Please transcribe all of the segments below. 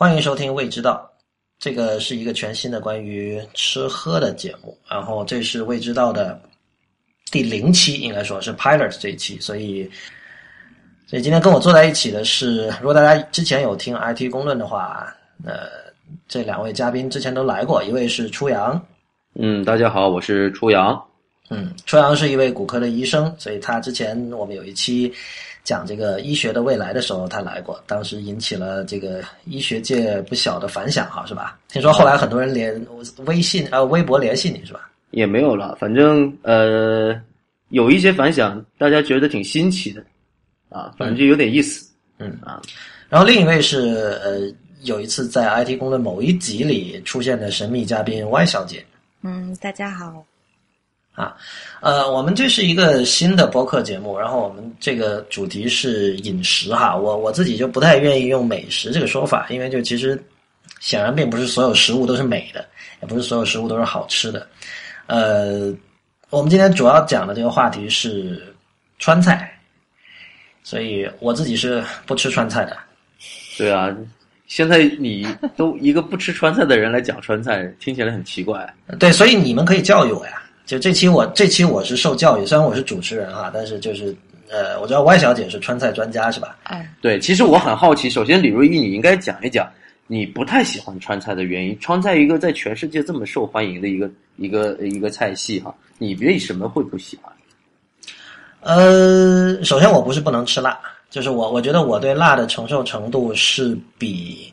欢迎收听《未知道》，这个是一个全新的关于吃喝的节目。然后这是《未知道》的第零期，应该说是 Pilot 这一期。所以，所以今天跟我坐在一起的是，如果大家之前有听 IT 公论的话，呃，这两位嘉宾之前都来过，一位是初阳，嗯，大家好，我是初阳。嗯，初阳是一位骨科的医生，所以他之前我们有一期讲这个医学的未来的时候，他来过，当时引起了这个医学界不小的反响，哈，是吧？听说后来很多人联微信呃微博联系你是吧？也没有了，反正呃有一些反响，大家觉得挺新奇的，啊，反正就有点意思，嗯啊。然后另一位是呃有一次在 IT 公论某一集里出现的神秘嘉宾 Y 小姐。嗯，大家好。啊，呃，我们这是一个新的播客节目，然后我们这个主题是饮食哈。我我自己就不太愿意用美食这个说法，因为就其实显然并不是所有食物都是美的，也不是所有食物都是好吃的。呃，我们今天主要讲的这个话题是川菜，所以我自己是不吃川菜的。对啊，现在你都一个不吃川菜的人来讲川菜，听起来很奇怪。对，所以你们可以教育我呀。就这期我这期我是受教育，虽然我是主持人哈，但是就是呃，我知道 Y 小姐是川菜专家是吧？哎，对，其实我很好奇，首先李如一，你应该讲一讲你不太喜欢川菜的原因。川菜一个在全世界这么受欢迎的一个一个一个菜系哈，你为什么会不喜欢？呃，首先我不是不能吃辣，就是我我觉得我对辣的承受程度是比。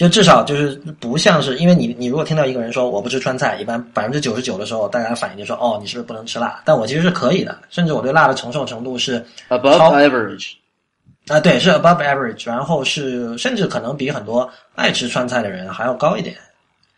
就至少就是不像是，因为你你如果听到一个人说我不吃川菜，一般百分之九十九的时候，大家反应就说哦，你是不是不能吃辣？但我其实是可以的，甚至我对辣的承受程度是 above average 啊，对，是 above average，然后是甚至可能比很多爱吃川菜的人还要高一点。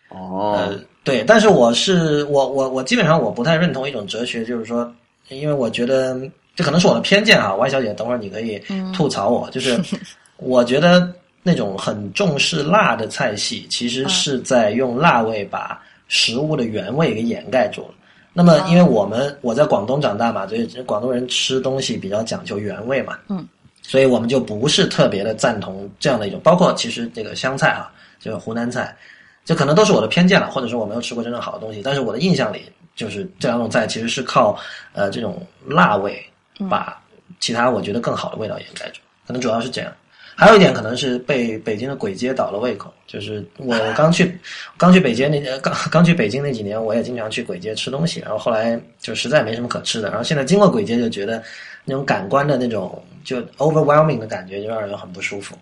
哦，呃，对，但是我是我我我基本上我不太认同一种哲学，就是说，因为我觉得这可能是我的偏见啊，Y 小姐，等会儿你可以吐槽我，就是 我觉得。那种很重视辣的菜系，其实是在用辣味把食物的原味给掩盖住了。那么，因为我们我在广东长大嘛，所以广东人吃东西比较讲究原味嘛，嗯，所以我们就不是特别的赞同这样的一种。包括其实这个湘菜啊，就是湖南菜，这可能都是我的偏见了，或者说我没有吃过真正好的东西。但是我的印象里，就是这两种菜其实是靠呃这种辣味把其他我觉得更好的味道掩盖住，可能主要是这样。还有一点可能是被北京的簋街倒了胃口，就是我 刚去刚去北京那刚刚去北京那几年，我也经常去簋街吃东西，然后后来就实在没什么可吃的，然后现在经过簋街就觉得那种感官的那种就 overwhelming 的感觉就让人很不舒服。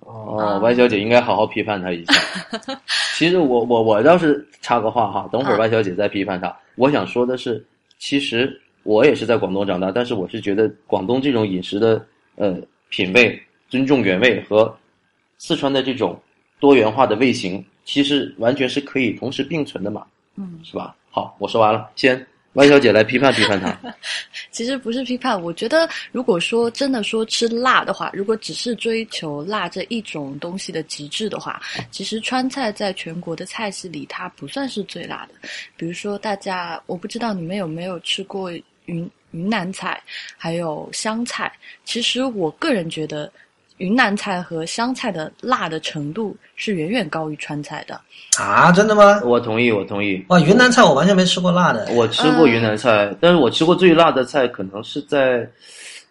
哦，Y 小姐应该好好批判他一下。其实我我我倒是插个话哈，等会儿 Y 小姐再批判他。我想说的是，其实我也是在广东长大，但是我是觉得广东这种饮食的呃品味。尊重原味和四川的这种多元化的味型，其实完全是可以同时并存的嘛，嗯，是吧？好，我说完了，先万小姐来批判批判他。其实不是批判，我觉得如果说真的说吃辣的话，如果只是追求辣这一种东西的极致的话，其实川菜在全国的菜系里它不算是最辣的。比如说大家，我不知道你们有没有吃过云云南菜，还有湘菜。其实我个人觉得。云南菜和湘菜的辣的程度是远远高于川菜的啊！真的吗？我同意，我同意。哇，云南菜我完全没吃过辣的。我吃过云南菜，但是我吃过最辣的菜可能是在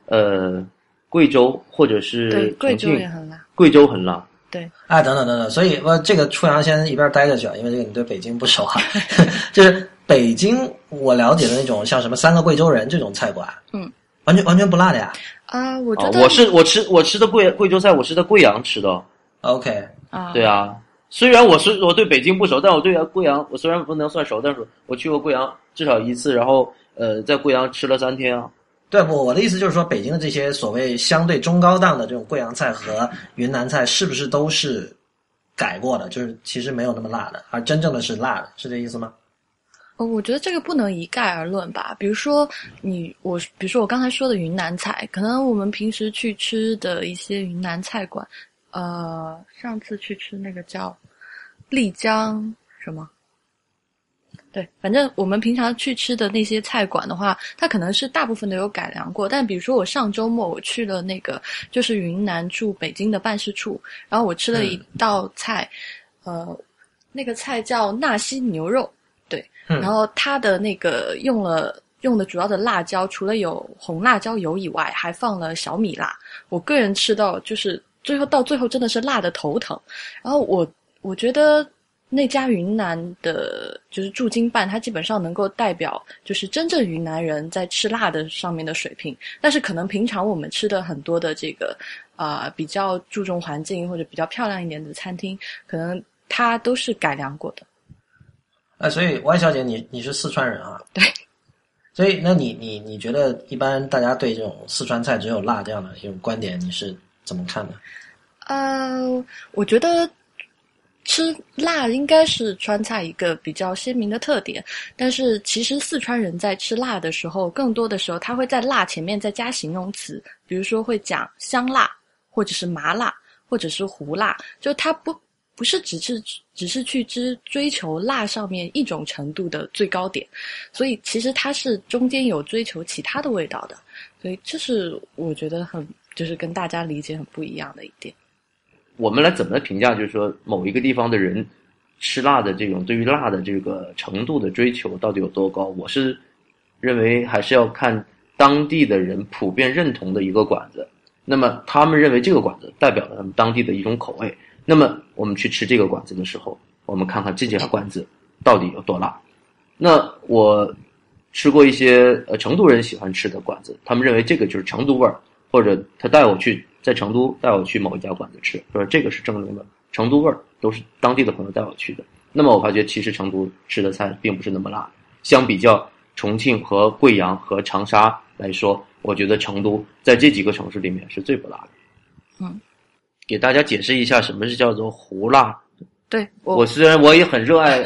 呃贵州或者是贵州也很辣。贵州很辣。对。哎，等等等等，所以我这个初阳先一边待着去啊，因为这个你对北京不熟啊。就是北京我了解的那种，像什么三个贵州人这种菜馆，嗯，完全完全不辣的呀。啊，我觉得我是我吃我吃的贵贵州菜，我是在贵阳吃的。OK，啊，对啊，虽然我是我对北京不熟，但我对贵阳我虽然不能算熟，但是我去过贵阳至少一次，然后呃在贵阳吃了三天啊。对我？我的意思就是说，北京的这些所谓相对中高档的这种贵阳菜和云南菜，是不是都是改过的？就是其实没有那么辣的，而真正的是辣的，是这意思吗？我觉得这个不能一概而论吧。比如说，你我，比如说我刚才说的云南菜，可能我们平时去吃的一些云南菜馆，呃，上次去吃那个叫丽江什么对，反正我们平常去吃的那些菜馆的话，它可能是大部分都有改良过。但比如说我上周末我去了那个就是云南驻北京的办事处，然后我吃了一道菜，呃，那个菜叫纳西牛肉，然后它的那个用了用的主要的辣椒，除了有红辣椒油以外，还放了小米辣。我个人吃到就是最后到最后真的是辣的头疼。然后我我觉得。那家云南的，就是驻京办，它基本上能够代表，就是真正云南人在吃辣的上面的水平。但是可能平常我们吃的很多的这个，啊，比较注重环境或者比较漂亮一点的餐厅，可能它都是改良过的。哎，所以 Y 小姐，你你是四川人啊？对。所以，那你你你觉得一般大家对这种四川菜只有辣这样的一种观点，你是怎么看的？呃，我觉得。吃辣应该是川菜一个比较鲜明的特点，但是其实四川人在吃辣的时候，更多的时候他会在辣前面再加形容词，比如说会讲香辣，或者是麻辣，或者是胡辣，就他不不是只是只是去追追求辣上面一种程度的最高点，所以其实它是中间有追求其他的味道的，所以这是我觉得很就是跟大家理解很不一样的一点。我们来怎么评价？就是说，某一个地方的人吃辣的这种对于辣的这个程度的追求到底有多高？我是认为还是要看当地的人普遍认同的一个馆子。那么他们认为这个馆子代表了他们当地的一种口味。那么我们去吃这个馆子的时候，我们看看这家馆子到底有多辣。那我吃过一些呃成都人喜欢吃的馆子，他们认为这个就是成都味儿，或者他带我去。在成都带我去某一家馆子吃，说这个是正宗的成都味儿，都是当地的朋友带我去的。那么我发觉，其实成都吃的菜并不是那么辣。相比较重庆和贵阳和长沙来说，我觉得成都在这几个城市里面是最不辣的。嗯，给大家解释一下什么是叫做胡辣。对，我虽然我也很热爱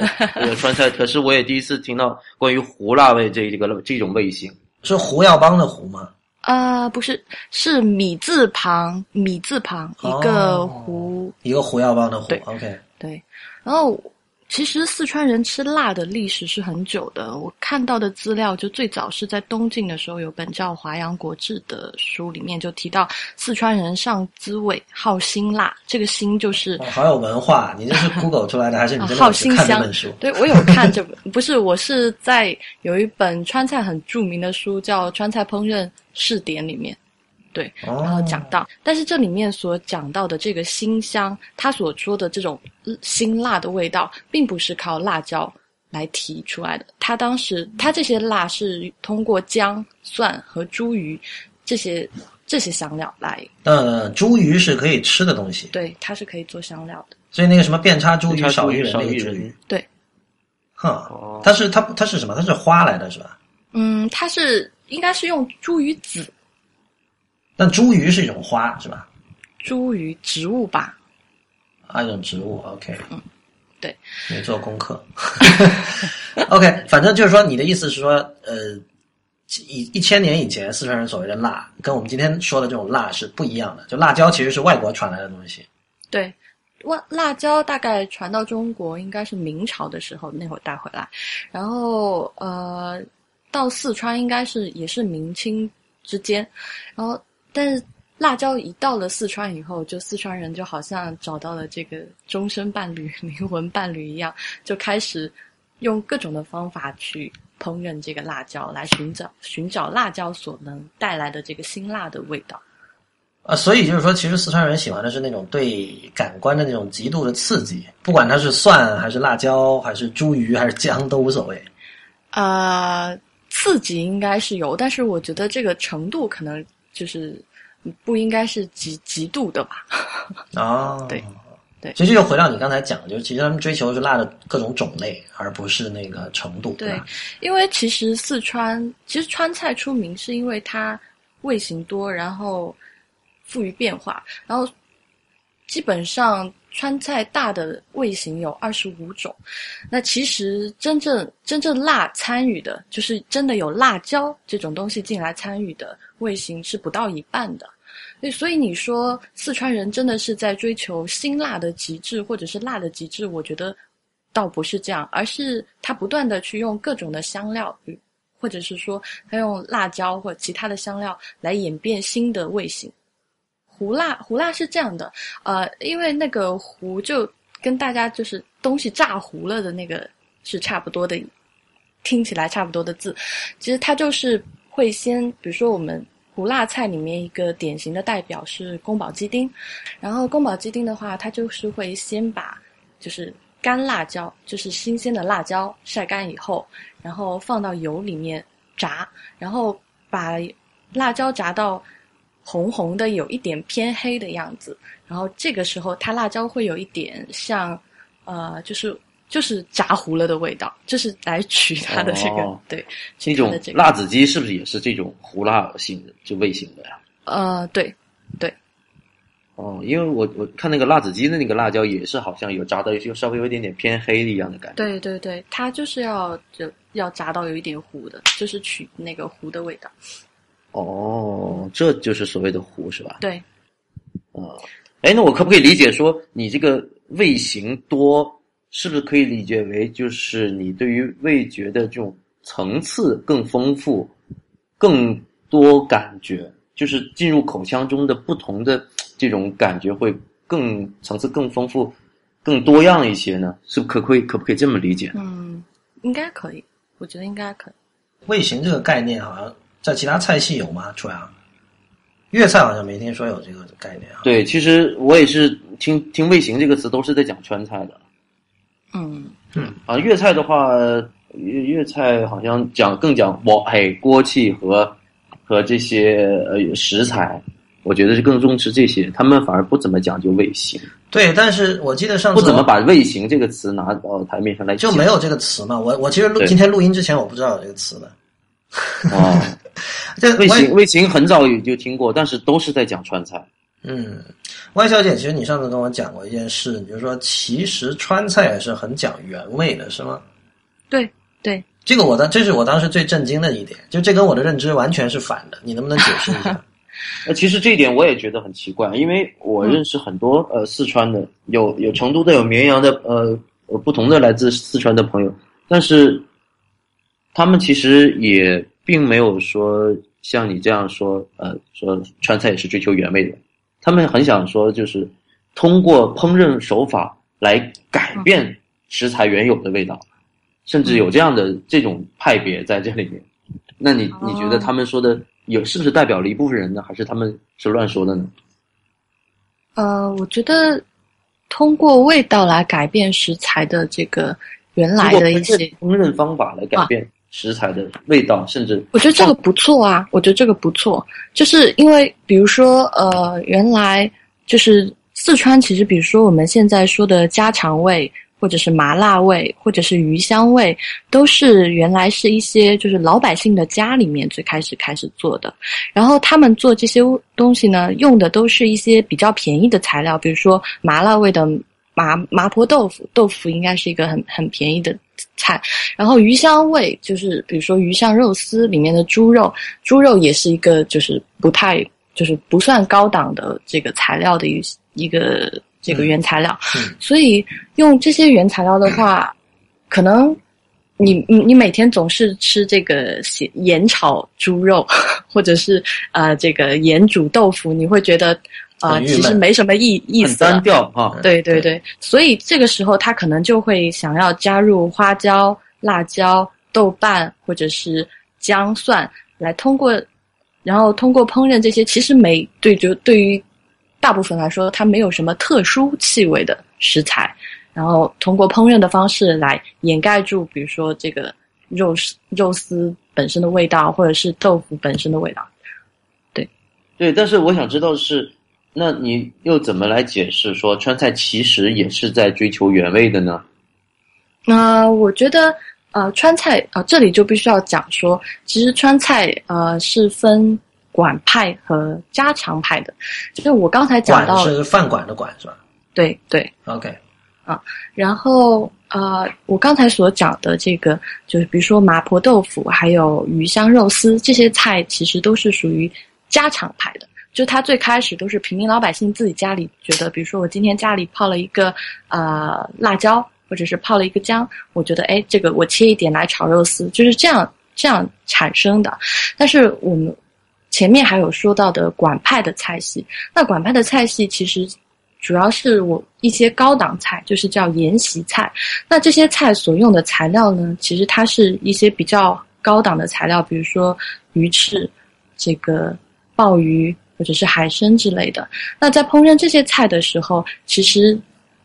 川菜，可是我也第一次听到关于胡辣味这这个这种味型。是胡耀邦的胡吗？啊，不是，是米字旁，米字旁一个胡，一个胡耀邦的胡。对，OK，对。然后，其实四川人吃辣的历史是很久的。我看到的资料，就最早是在东晋的时候，有本叫《华阳国志》的书，里面就提到四川人上滋味，好辛辣。这个辛就是好有文化。你这是 Google 出来的，还是你真的看这本书？对，我有看这本，不是，我是在有一本川菜很著名的书，叫《川菜烹饪》。试点里面，对，然后讲到，但是这里面所讲到的这个辛香，他所说的这种辛辣的味道，并不是靠辣椒来提出来的。他当时他这些辣是通过姜、蒜和茱萸这些这些香料来。嗯，茱萸是可以吃的东西。对，它是可以做香料的。所以那个什么遍插茱萸少一人那个茱萸，对，哼，它是它它是什么？它是花来的是吧？嗯，它是。应该是用茱萸籽，但茱萸是一种花是吧？茱萸植物吧？啊，一种植物，OK。嗯，对，没做功课。OK，反正就是说，你的意思是说，呃，一一千年以前四川人所谓的辣，跟我们今天说的这种辣是不一样的。就辣椒其实是外国传来的东西。对，辣辣椒大概传到中国应该是明朝的时候那会儿带回来，然后呃。到四川应该是也是明清之间，然后但是辣椒一到了四川以后，就四川人就好像找到了这个终身伴侣、灵魂伴侣一样，就开始用各种的方法去烹饪这个辣椒，来寻找寻找辣椒所能带来的这个辛辣的味道。啊，所以就是说，其实四川人喜欢的是那种对感官的那种极度的刺激，不管它是蒜还是辣椒还是茱萸还是姜都无所谓。啊。刺激应该是有，但是我觉得这个程度可能就是不应该是极极度的吧。哦，对对，其实又回到你刚才讲，就是其实他们追求是辣的各种种类，而不是那个程度。对，因为其实四川其实川菜出名是因为它味型多，然后富于变化，然后基本上。川菜大的味型有二十五种，那其实真正真正辣参与的，就是真的有辣椒这种东西进来参与的味型是不到一半的。所以你说四川人真的是在追求辛辣的极致，或者是辣的极致，我觉得倒不是这样，而是他不断的去用各种的香料，或者是说他用辣椒或其他的香料来演变新的味型。胡辣胡辣是这样的，呃，因为那个胡就跟大家就是东西炸糊了的那个是差不多的，听起来差不多的字，其实它就是会先，比如说我们胡辣菜里面一个典型的代表是宫保鸡丁，然后宫保鸡丁的话，它就是会先把就是干辣椒，就是新鲜的辣椒晒干以后，然后放到油里面炸，然后把辣椒炸到。红红的，有一点偏黑的样子，然后这个时候它辣椒会有一点像，呃，就是就是炸糊了的味道，就是来取它的这个对。这种辣子鸡是不是也是这种胡辣型的就味型的呀？呃，对，对。哦，因为我我看那个辣子鸡的那个辣椒也是好像有炸到就稍微有一点点偏黑的一样的感觉。对对对，它就是要就要炸到有一点糊的，就是取那个糊的味道。哦，这就是所谓的糊是吧？对。啊，哎，那我可不可以理解说，你这个味型多，是不是可以理解为就是你对于味觉的这种层次更丰富、更多感觉，就是进入口腔中的不同的这种感觉会更层次更丰富、更多样一些呢？是可不可以可不可以这么理解？嗯，应该可以，我觉得应该可以。味型这个概念好像。在其他菜系有吗？出阳，粤菜好像没听说有这个概念啊。对，其实我也是听听“味型”这个词，都是在讲川菜的。嗯嗯啊，粤菜的话，粤粤菜好像讲更讲锅嘿锅气和和这些呃食材，我觉得是更重视这些，他们反而不怎么讲究味型。对，但是我记得上次不怎么把“味型”这个词拿到台面上来，就没有这个词嘛。我我其实录今天录音之前我不知道有这个词的。哦，这味型味型很早也就听过，但是都是在讲川菜。嗯，歪小姐，其实你上次跟我讲过一件事，你就说其实川菜也是很讲原味的，是吗？对对，这个我当这是我当时最震惊的一点，就这跟我的认知完全是反的，你能不能解释一下？那，其实这一点我也觉得很奇怪，因为我认识很多呃四川的，有有成都的，有绵阳的，呃不同的来自四川的朋友，但是。他们其实也并没有说像你这样说，呃，说川菜也是追求原味的。他们很想说，就是通过烹饪手法来改变食材原有的味道，甚至有这样的这种派别在这里面。那你你觉得他们说的有是不是代表了一部分人呢？还是他们是乱说的呢？呃，我觉得通过味道来改变食材的这个原来的一些烹饪方法来改变。食材的味道，甚至我觉得这个不错啊，我觉得这个不错，就是因为比如说，呃，原来就是四川，其实比如说我们现在说的家常味，或者是麻辣味，或者是鱼香味，都是原来是一些就是老百姓的家里面最开始开始做的，然后他们做这些东西呢，用的都是一些比较便宜的材料，比如说麻辣味的麻麻婆豆腐，豆腐应该是一个很很便宜的。菜，然后鱼香味就是比如说鱼香肉丝里面的猪肉，猪肉也是一个就是不太就是不算高档的这个材料的一一个这个原材料，所以用这些原材料的话，可能你你你每天总是吃这个咸盐炒猪肉，或者是呃这个盐煮豆腐，你会觉得。啊，其实没什么意意思，单调啊。对对对，所以这个时候他可能就会想要加入花椒、辣椒、豆瓣或者是姜蒜，来通过，然后通过烹饪这些，其实没对，就对于大部分来说，它没有什么特殊气味的食材，然后通过烹饪的方式来掩盖住，比如说这个肉丝肉丝本身的味道，或者是豆腐本身的味道。对，对，但是我想知道的是。那你又怎么来解释说川菜其实也是在追求原味的呢？那我觉得，呃，川菜啊，这里就必须要讲说，其实川菜呃是分馆派和家常派的。就是我刚才讲到是饭馆的馆是吧？对对，OK 啊，然后呃，我刚才所讲的这个，就是比如说麻婆豆腐，还有鱼香肉丝这些菜，其实都是属于家常派的。就他最开始都是平民老百姓自己家里觉得，比如说我今天家里泡了一个呃辣椒，或者是泡了一个姜，我觉得哎，这个我切一点来炒肉丝，就是这样这样产生的。但是我们前面还有说到的管派的菜系，那管派的菜系其实主要是我一些高档菜，就是叫沿袭菜。那这些菜所用的材料呢，其实它是一些比较高档的材料，比如说鱼翅、这个鲍鱼或者是海参之类的。那在烹饪这些菜的时候，其实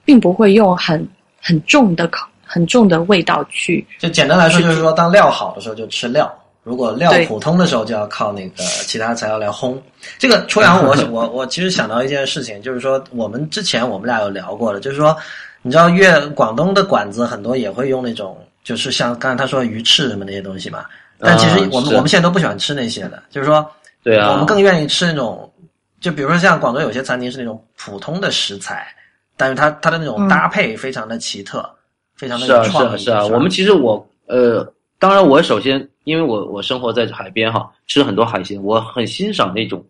并不会用很很重的口、很重的味道去。就简单来说，就是说，当料好的时候就吃料，如果料普通的时候就要靠那个其他材料来烘。这个初阳，我我我其实想到一件事情，就是说我们之前我们俩有聊过的，就是说你知道粤广东的馆子很多也会用那种，就是像刚才他说鱼翅什么那些东西嘛。但其实我们、是我们现在都不喜欢吃那些的，就是说对啊，我们更愿意吃那种，就比如说像广州有些餐厅是那种普通的食材，但是它它的那种搭配非常的奇特，非常的是啊是。啊是啊，我们其实我呃，当然我首先因为我我生活在海边哈，吃很多海鲜，我很欣赏那种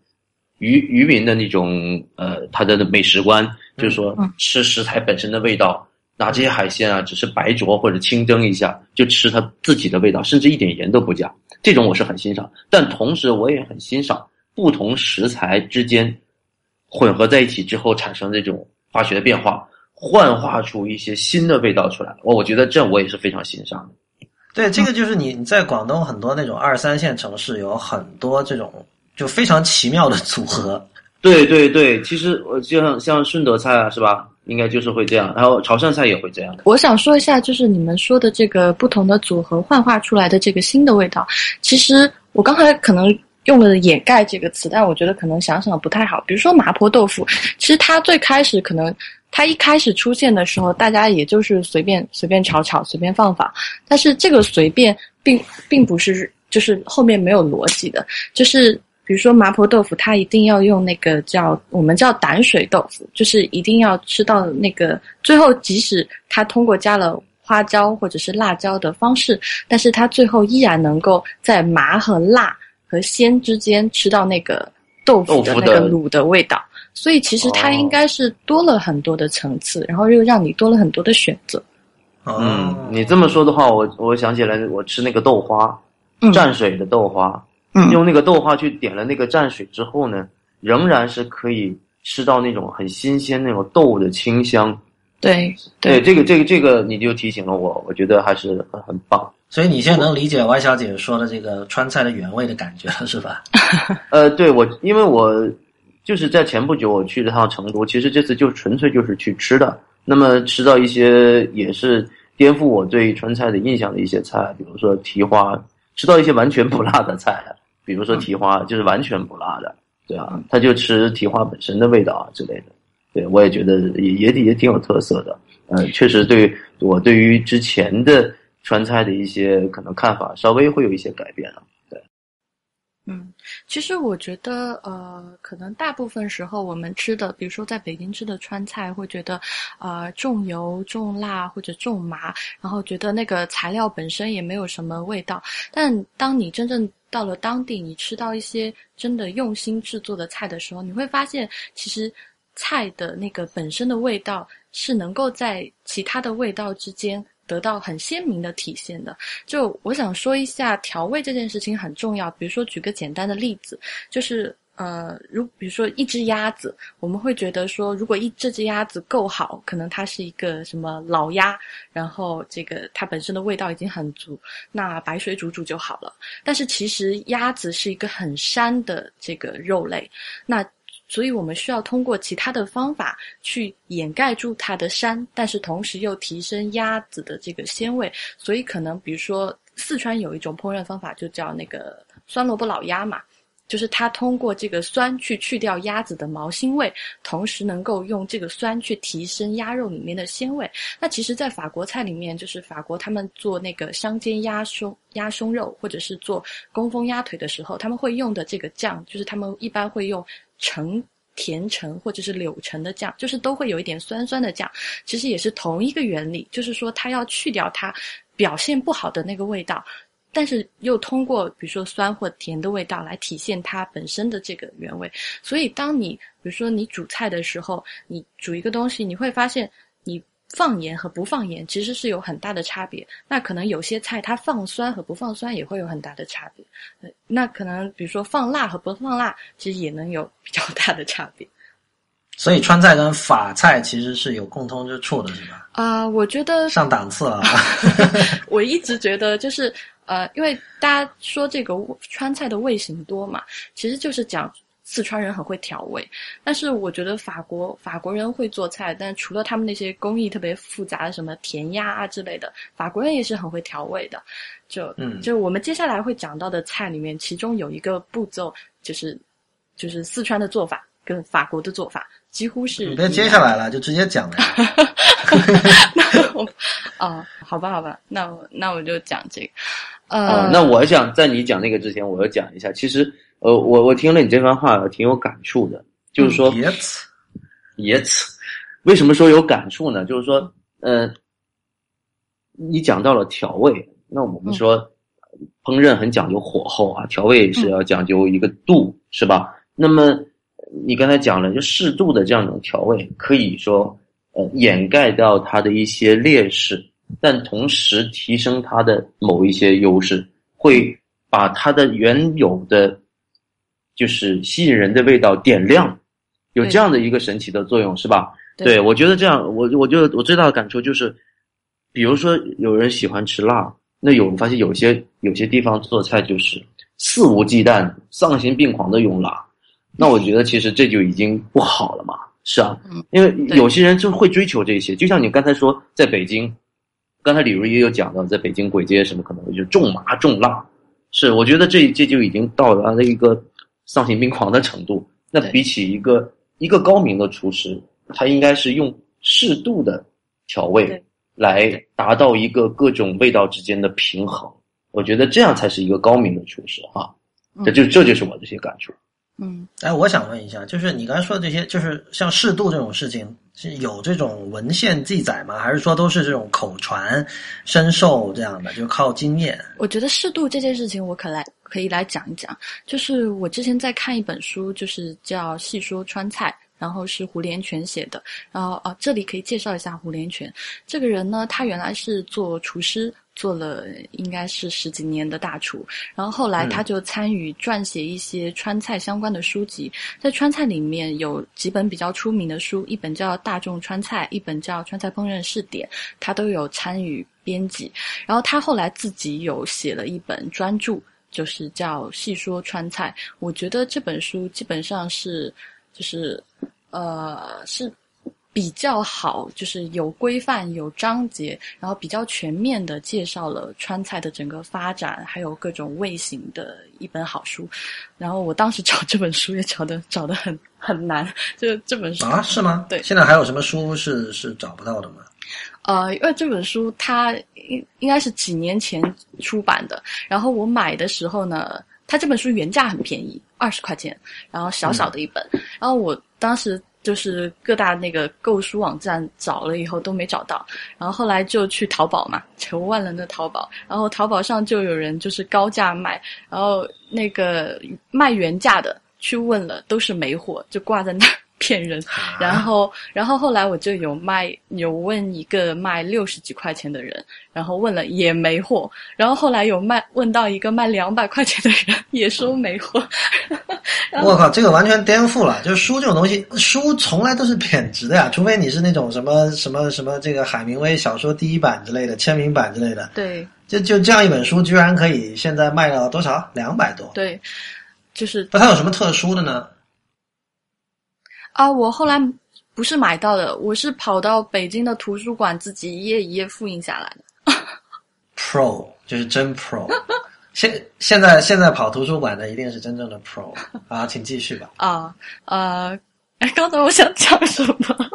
渔渔民的那种呃他的美食观，就是说嗯吃食材本身的味道。拿这些海鲜啊，只是白灼或者清蒸一下，就吃它自己的味道，甚至一点盐都不加，这种我是很欣赏。但同时，我也很欣赏不同食材之间混合在一起之后产生这种化学的变化，幻化出一些新的味道出来。我我觉得这我也是非常欣赏的。对，这个就是你你在广东很多那种二三线城市有很多这种就非常奇妙的组合。对对对，其实我就像像顺德菜啊，是吧？应该就是会这样，然后潮汕菜也会这样的。我想说一下，就是你们说的这个不同的组合幻化出来的这个新的味道，其实我刚才可能用了“掩盖”这个词，但我觉得可能想想不太好。比如说麻婆豆腐，其实它最开始可能它一开始出现的时候，大家也就是随便随便炒炒，随便放放。但是这个随便并并不是就是后面没有逻辑的，就是。比如说麻婆豆腐，它一定要用那个叫我们叫胆水豆腐，就是一定要吃到那个最后，即使它通过加了花椒或者是辣椒的方式，但是它最后依然能够在麻和辣和鲜之间吃到那个豆腐的那个卤的味道。所以其实它哦应该是多了很多的层次，然后又让你多了很多的选择。哦嗯，你这么说的话，我我想起来，我吃那个豆花，嗯蘸水的豆花，嗯用那个豆花去点了那个蘸水之后呢，仍然是可以吃到那种很新鲜那种豆的清香。对对，这个这个这个你就提醒了我，我觉得还是很很棒。所以你现在能理解 Y 小姐说的这个川菜的原味的感觉了，是吧？呃，对我，因为我就是在前不久我去了趟成都，其实这次就纯粹就是去吃的。那么吃到一些也是颠覆我对川菜的印象的一些菜，比如说蹄花，吃到一些完全不辣的菜，比如说蹄花就是完全不辣的，对啊，他就吃蹄花本身的味道啊之类的。对，我也觉得也也也挺有特色的。呃，确实对我对于之前的川菜的一些可能看法稍微会有一些改变啊。嗯，其实我觉得，呃，可能大部分时候我们吃的，比如说在北京吃的川菜，会觉得，呃，重油、重辣或者重麻，然后觉得那个材料本身也没有什么味道。但当你真正到了当地，你吃到一些真的用心制作的菜的时候，你会发现，其实菜的那个本身的味道是能够在其他的味道之间。得到很鲜明的体现的，就我想说一下调味这件事情很重要。比如说举个简单的例子，就是呃，如比如说一只鸭子，我们会觉得说，如果一这只鸭子够好，可能它是一个什么老鸭，然后这个它本身的味道已经很足，那白水煮煮就好了。但是其实鸭子是一个很膻的这个肉类，那。所以我们需要通过其他的方法去掩盖住它的膻，但是同时又提升鸭子的这个鲜味。所以可能比如说四川有一种烹饪方法，就叫那个酸萝卜老鸭嘛，就是它通过这个酸去去掉鸭子的毛腥味，同时能够用这个酸去提升鸭肉里面的鲜味。那其实，在法国菜里面，就是法国他们做那个香煎鸭胸、鸭胸肉，或者是做工蜂鸭腿的时候，他们会用的这个酱，就是他们一般会用。橙甜橙或者是柳橙的酱，就是都会有一点酸酸的酱，其实也是同一个原理，就是说它要去掉它表现不好的那个味道，但是又通过比如说酸或甜的味道来体现它本身的这个原味。所以当你比如说你煮菜的时候，你煮一个东西，你会发现你放盐和不放盐其实是有很大的差别。那可能有些菜它放酸和不放酸也会有很大的差别。呃那可能比如说放辣和不放辣，其实也能有比较大的差别。所以川菜跟法菜其实是有共通之处的，是吧？啊、我觉得上档次了啊！我一直觉得就是呃，因为大家说这个川菜的味型多嘛，其实就是讲四川人很会调味。但是我觉得法国法国人会做菜，但除了他们那些工艺特别复杂的什么甜鸭啊之类的，法国人也是很会调味的。就嗯就我们接下来会讲到的菜里面，其中有一个步骤就是就是四川的做法跟法国的做法几乎是你别接下来了，就直接讲了 那。我哦，好吧，好吧，那我那我就讲这个。啊、呃，那我想在你讲那个之前，我要讲一下。其实，呃，我我听了你这番话，挺有感触的。就是说，别此也此，为什么说有感触呢？就是说，呃，你讲到了调味，那我们说、烹饪很讲究火候啊，调味是要讲究一个度，是吧？那么你刚才讲了，就适度的这样一种调味，可以说呃掩盖掉它的一些劣势，但同时提升它的某一些优势，会把它的原有的就是吸引人的味道点亮，有这样的一个神奇的作用，是吧？对对，我觉得这样，我我就我最大的感触就是，比如说有人喜欢吃辣，那有发现有些有些地方做菜就是肆无忌惮、丧心病狂的用辣，那我觉得其实这就已经不好了嘛，是啊，嗯因为有些人就会追求这些，就像你刚才说，在北京，刚才李如也有讲到，在北京鬼街什么可能就重麻重辣，是我觉得这这就已经到达了一个丧心病狂的程度。那比起一个一个高明的厨师，他应该是用适度的调味来达到一个各种味道之间的平衡。我觉得这样才是一个高明的厨师哈。嗯这就这就是我的一些感触。嗯，哎，我想问一下，就是你刚才说的这些，就是像适度这种事情，是有这种文献记载吗？还是说都是这种口传、身受这样的，就靠经验？我觉得适度这件事情，我可来可以来讲一讲。就是我之前在看一本书，就是叫《细说川菜》。然后是胡连泉写的，然后啊，这里可以介绍一下胡连泉这个人呢，他原来是做厨师，做了应该是十几年的大厨，然后后来他就参与撰写一些川菜相关的书籍，在川菜里面有几本比较出名的书，一本叫《大众川菜》，一本叫《川菜烹饪试点》，他都有参与编辑。然后他后来自己有写了一本专著，就是叫《细说川菜》。我觉得这本书基本上是就是呃是比较好，就是有规范、有章节，然后比较全面的介绍了川菜的整个发展，还有各种味型的一本好书。然后我当时 找这本书也找的找的很很难，就这本书啊，是吗？对现在还有什么书是是找不到的吗？呃，因为这本书它应应该是几年前出版的，然后我买的时候呢，它这本书原价很便宜，二十块钱，然后小小的一本，然后我当时就是各大那个购书网站找了以后都没找到，然后后来就去淘宝嘛，求万能的淘宝，然后淘宝上就有人就是高价卖，然后那个卖原价的去问了都是没货，就挂在那儿骗人。然后，然后后来我就有卖，有问一个卖六十几块钱的人，然后问了也没货。然后后来有卖问到一个卖两百块钱的人，也说没货。我靠，这个完全颠覆了！就是书这种东西，书从来都是贬值的呀，除非你是那种什么什么什么这个海明威小说第一版之类的签名版之类的，对就就这样一本书，居然可以现在卖到多少？两百多。对，就是那它有什么特殊的呢？啊，我后来不是买到的，我是跑到北京的图书馆自己一页一页复印下来的。Pro 就是真 Pro。现现在现在跑图书馆的一定是真正的 Pro 啊，请继续吧。啊，呃，哎，刚才我想讲什么？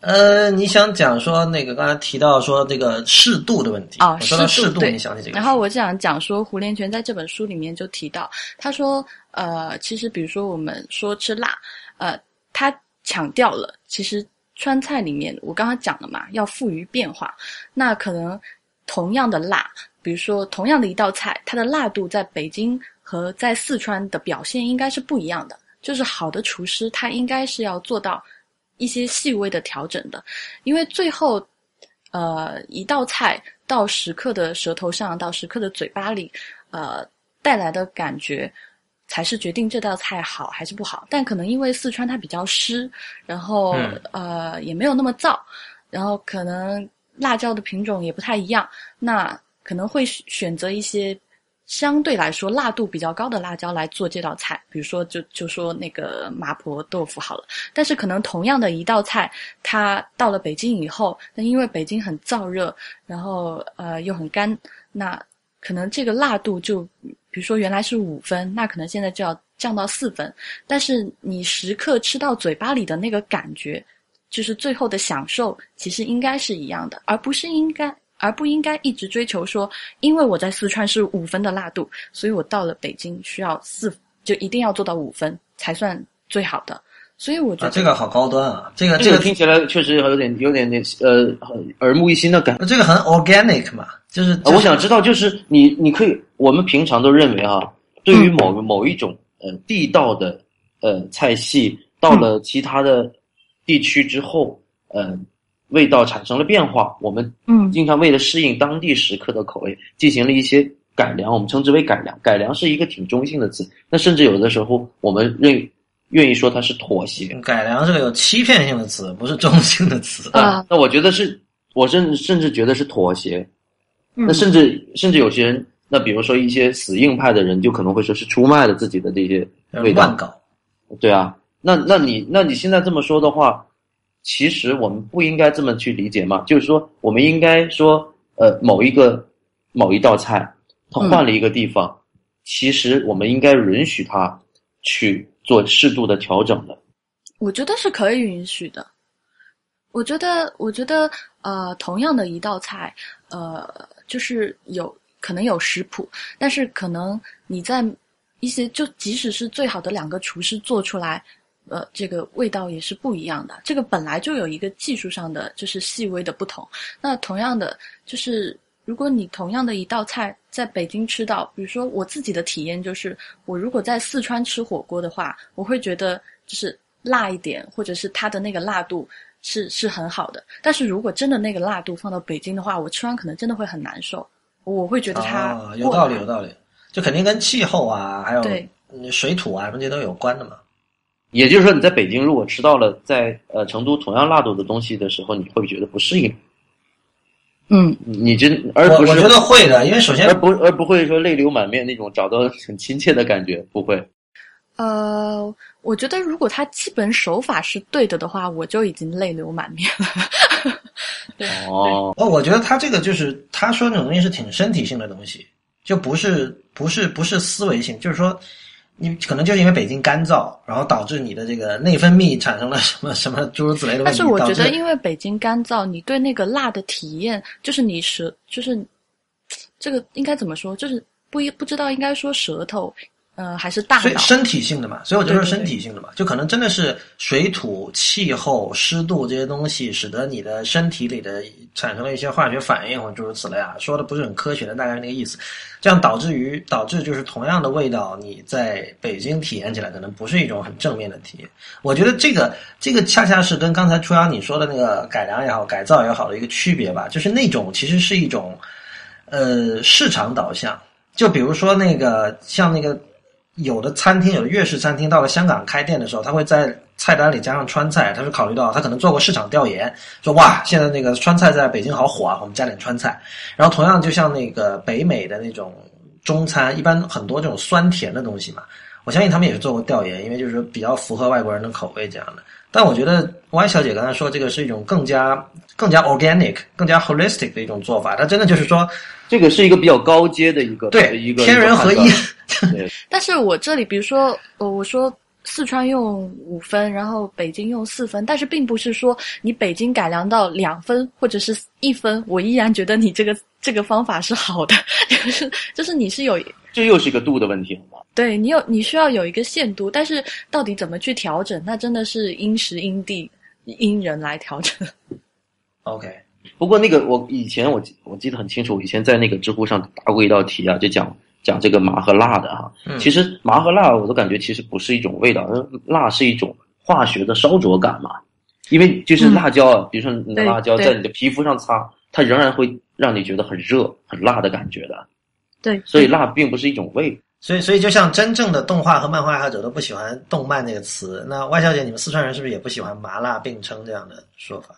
呃，你想讲说那个刚才提到说这个适度的问题啊我说到适度，适度你想起这个？然后我想讲说，胡连泉在这本书里面就提到，他说，呃，其实比如说我们说吃辣，呃，他强调了，其实川菜里面我刚刚讲了嘛，要富于变化，那可能同样的辣，比如说同样的一道菜，它的辣度在北京和在四川的表现应该是不一样的。就是好的厨师，他应该是要做到一些细微的调整的，因为最后，呃，一道菜到食客的舌头上，到食客的嘴巴里，呃，带来的感觉，才是决定这道菜好还是不好。但可能因为四川它比较湿，然后、嗯呃也没有那么燥，然后可能辣椒的品种也不太一样，那可能会选选择一些相对来说辣度比较高的辣椒来做这道菜，比如说就就说那个麻婆豆腐好了。但是可能同样的一道菜，它到了北京以后，那因为北京很燥热，然后呃又很干，那可能这个辣度就比如说原来是五分，那可能现在就要降到四分。但是你时刻吃到嘴巴里的那个感觉，就是最后的享受，其实应该是一样的，而不是应该。而不应该一直追求说，因为我在四川是五分的辣度，所以我到了北京需要四，就一定要做到五分才算最好的。所以我觉啊，得、这个好高端啊，这个这这个个听起来确实有点有点那呃耳目一新的感觉。这个很 organic 嘛，就是、呃我想知道，就是你你可以，我们平常都认为啊，对于某个某一种呃地道的呃菜系，到了其他的地区之后，呃味道产生了变化，我们嗯经常为了适应当地食客的口味，进行了一些改良，我们称之为改良。改良是一个挺中性的词，那甚至有的时候我们认愿意说它是妥协。改良是个有欺骗性的词，不是中性的词。啊那我觉得是，我甚甚至觉得是妥协。嗯那甚至甚至有些人，那比如说一些死硬派的人，就可能会说是出卖了自己的这些味道乱。搞，对啊，那那你那你现在这么说的话，其实我们不应该这么去理解嘛？就是说，我们应该说，呃，某一个某一道菜，它换了一个地方，其实我们应该允许它去做适度的调整的。我觉得是可以允许的。我觉得，我觉得，呃，同样的一道菜，呃，就是有可能有食谱，但是可能你在一些就即使是最好的两个厨师做出来，呃，这个味道也是不一样的。这个本来就有一个技术上的就是细微的不同。那同样的，就是如果你同样的一道菜在北京吃到，比如说我自己的体验就是，我如果在四川吃火锅的话，我会觉得就是辣一点，或者是它的那个辣度是是很好的。但是如果真的那个辣度放到北京的话，我吃完可能真的会很难受，我会觉得它啊，有道理，有道理，就肯定跟气候啊，还有水土啊，这些都有关的嘛。也就是说，你在北京如果吃到了在呃成都同样辣度的东西的时候，你会觉得不适应。嗯，你你真而不是我我觉得会的，因为首先而不而不会说泪流满面那种找到很亲切的感觉，不会。呃，我觉得如果他基本手法是对的的话，我就已经泪流满面了。对，哦，哦，我觉得他这个就是他说那种东西是挺身体性的东西，就不是不是不是思维性，就是说你可能就是因为北京干燥，然后导致你的这个内分泌产生了什么什么诸如此类的问题。但是我觉得，因为北京干燥，你对那个辣的体验，就是你舌，就是这个应该怎么说？就是不一不知道应该说舌头，呃，还是大脑。所以身体性的嘛，所以我就说身体性的嘛，就可能真的是水土、气候、湿度这些东西，使得你的身体里的产生了一些化学反应或者诸如此类啊，说的不是很科学的，大概是那个意思。这样导致于导致就是同样的味道，你在北京体验起来可能不是一种很正面的体验。我觉得这个这个恰恰是跟刚才初阳你说的那个改良也好、改造也好的一个区别吧，就是那种其实是一种呃市场导向，就比如说那个像那个有的餐厅，有的粤式餐厅到了香港开店的时候，他会在菜单里加上川菜，他是考虑到他可能做过市场调研，说哇，现在那个川菜在北京好火啊，我们加点川菜。然后同样就像那个北美的那种中餐，一般很多这种酸甜的东西嘛，我相信他们也是做过调研，因为就是说比较符合外国人的口味这样的。但我觉得 Y 小姐刚才说这个是一种更加更加 organic、更加 holistic 的一种做法，它真的就是说这个是一个比较高阶的一个对一个天人合一。但是我这里，比如说，呃，我说四川用五分，然后北京用四分，但是并不是说你北京改良到两分或者是一分，我依然觉得你这个这个方法是好的，就是就是你是有这又是一个度的问题了嘛。对你有你需要有一个限度，但是到底怎么去调整，那真的是因时因地因人来调整。OK，不过那个我以前我记我记得很清楚，我以前在那个知乎上答过一道题啊，就讲讲这个麻和辣的哈。嗯其实麻和辣我都感觉其实不是一种味道，辣是一种化学的烧灼感嘛。因为就是辣椒啊，比如说你的辣椒在你的皮肤上擦，它仍然会让你觉得很热、很辣的感觉的。对，所以辣并不是一种味。所以，所以就像真正的动画和漫画爱好者都不喜欢“动漫”这个词，那外小姐，你们四川人是不是也不喜欢“麻辣并称”这样的说法？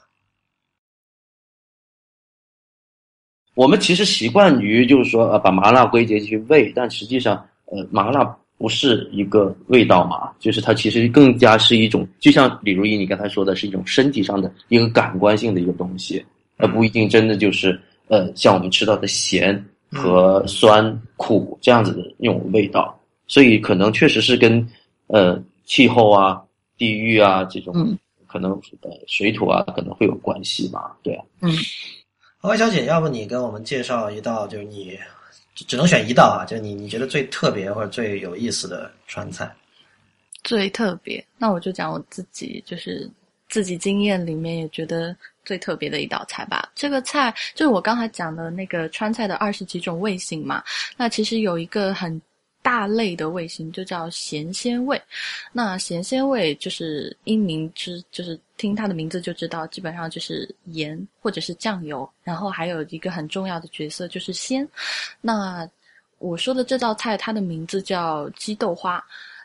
我们其实习惯于就是说呃把麻辣归结去味，但实际上呃麻辣不是一个味道嘛，就是它其实更加是一种，就像李如一你刚才说的是一种身体上的一个感官性的一个东西，而不一定真的就是呃像我们吃到的咸和酸苦这样子的那种味道，所以可能确实是跟呃气候啊、地域啊这种嗯可能呃水土啊可能会有关系吧，对啊。嗯，何小姐，要不你给我们介绍一道，就是你只只能选一道啊，就是你你觉得最特别或者最有意思的川菜。最特别，那我就讲我自己就是自己经验里面也觉得最特别的一道菜吧。这个菜就是我刚才讲的那个川菜的二十几种味型嘛。那其实有一个很大类的味型，就叫咸鲜味。那咸鲜味就是因名之，就是听它的名字就知道，基本上就是盐或者是酱油，然后还有一个很重要的角色就是鲜。那我说的这道菜，它的名字叫鸡豆花。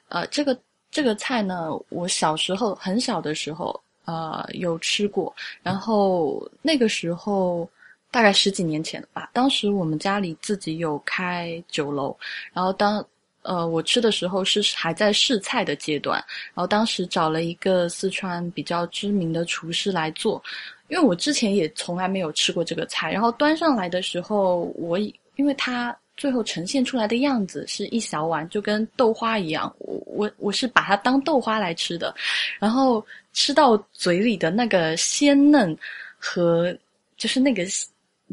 呃，这个这个菜呢，我小时候很小的时候，呃，有吃过。然后那个时候大概十几年前了吧，当时我们家里自己有开酒楼，然后当呃我吃的时候是还在试菜的阶段，然后当时找了一个四川比较知名的厨师来做，因为我之前也从来没有吃过这个菜，然后端上来的时候，我因为它。最后呈现出来的样子是一小碗，就跟豆花一样。我我我是把它当豆花来吃的，然后吃到嘴里的那个鲜嫩和就是那个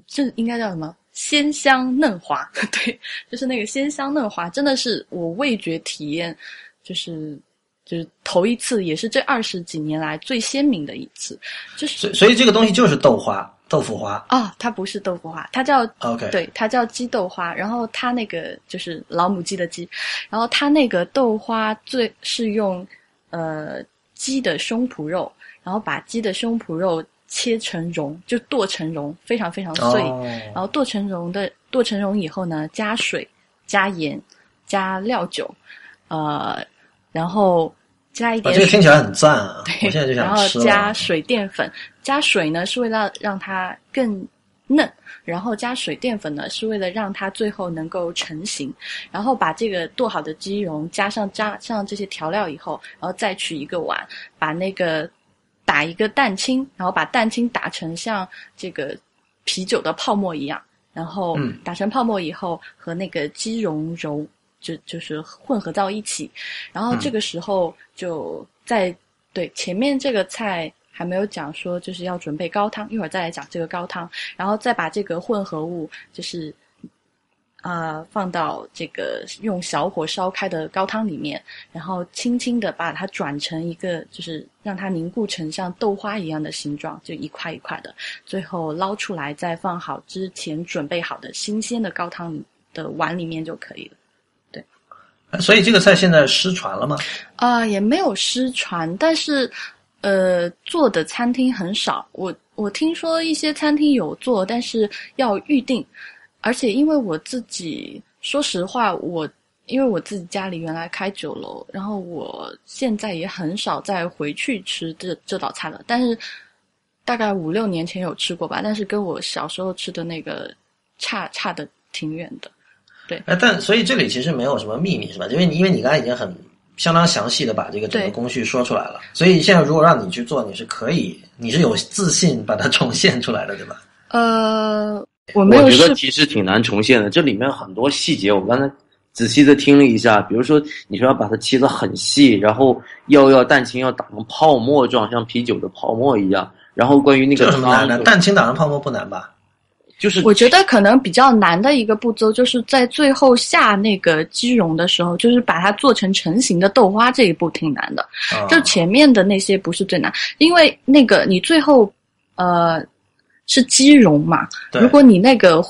这应该叫什么鲜香嫩滑？对，就是那个鲜香嫩滑，真的是我味觉体验，就是就是头一次，也是这二十几年来最鲜明的一次。就是所以所以这个东西就是豆花、豆腐花。啊、它不是豆腐花，它叫 OK，，对，它叫鸡豆花，然后它那个就是老母鸡的鸡，然后它那个豆花最是用呃鸡的胸脯肉，然后把鸡的胸脯肉切成蓉，就剁成蓉，非常非常碎，哦，然后剁成蓉的剁成蓉以后呢，加水、加盐、加料酒，呃，然后加一啊点这个听起来很赞啊！对，我现在就然后想吃了。加水淀粉，加水呢是为了让它更嫩，然后加水淀粉呢是为了让它最后能够成型，然后把这个剁好的鸡蓉加上加上这些调料以后，然后再取一个碗，把那个打一个蛋清，然后把蛋清打成像这个啤酒的泡沫一样，然后嗯打成泡沫以后和那个鸡蓉揉就就是混合到一起，然后这个时候就在对前面这个菜还没有讲说就是要准备高汤，一会儿再来讲这个高汤，然后再把这个混合物就是啊、呃放到这个用小火烧开的高汤里面，然后轻轻的把它转成一个就是让它凝固成像豆花一样的形状，就一块一块的，最后捞出来再放好之前准备好的新鲜的高汤里的碗里面就可以了。对所以这个菜现在失传了吗？啊、也没有失传，但是呃，做的餐厅很少。我我听说一些餐厅有做，但是要预定，而且因为我自己说实话，我因为我自己家里原来开酒楼，然后我现在也很少再回去吃这这道菜了。但是大概五六年前有吃过吧，但是跟我小时候吃的那个差差的挺远的。哎，但所以这里其实没有什么秘密，是吧？因为你因为你刚才已经很相当详细的把这个整个工序说出来了，所以现在如果让你去做，你是可以，你是有自信把它 重现出来的，对吧？呃，我没有我觉得其实挺难重现的，这里面很多细节，我刚才仔细的听了一下，比如说你说要把它切得很细，然后要要蛋清要打成泡沫状，像啤酒的泡沫一样，然后关于那个有什么难的？汤，蛋清打成泡沫不难吧？就是我觉得可能比较难的一个步骤，就是在最后下那个鸡蓉的时候，就是把它做成成型的豆花这一步挺难的。啊，就前面的那些不是最难，因为那个你最后呃是鸡蓉嘛，如果你那个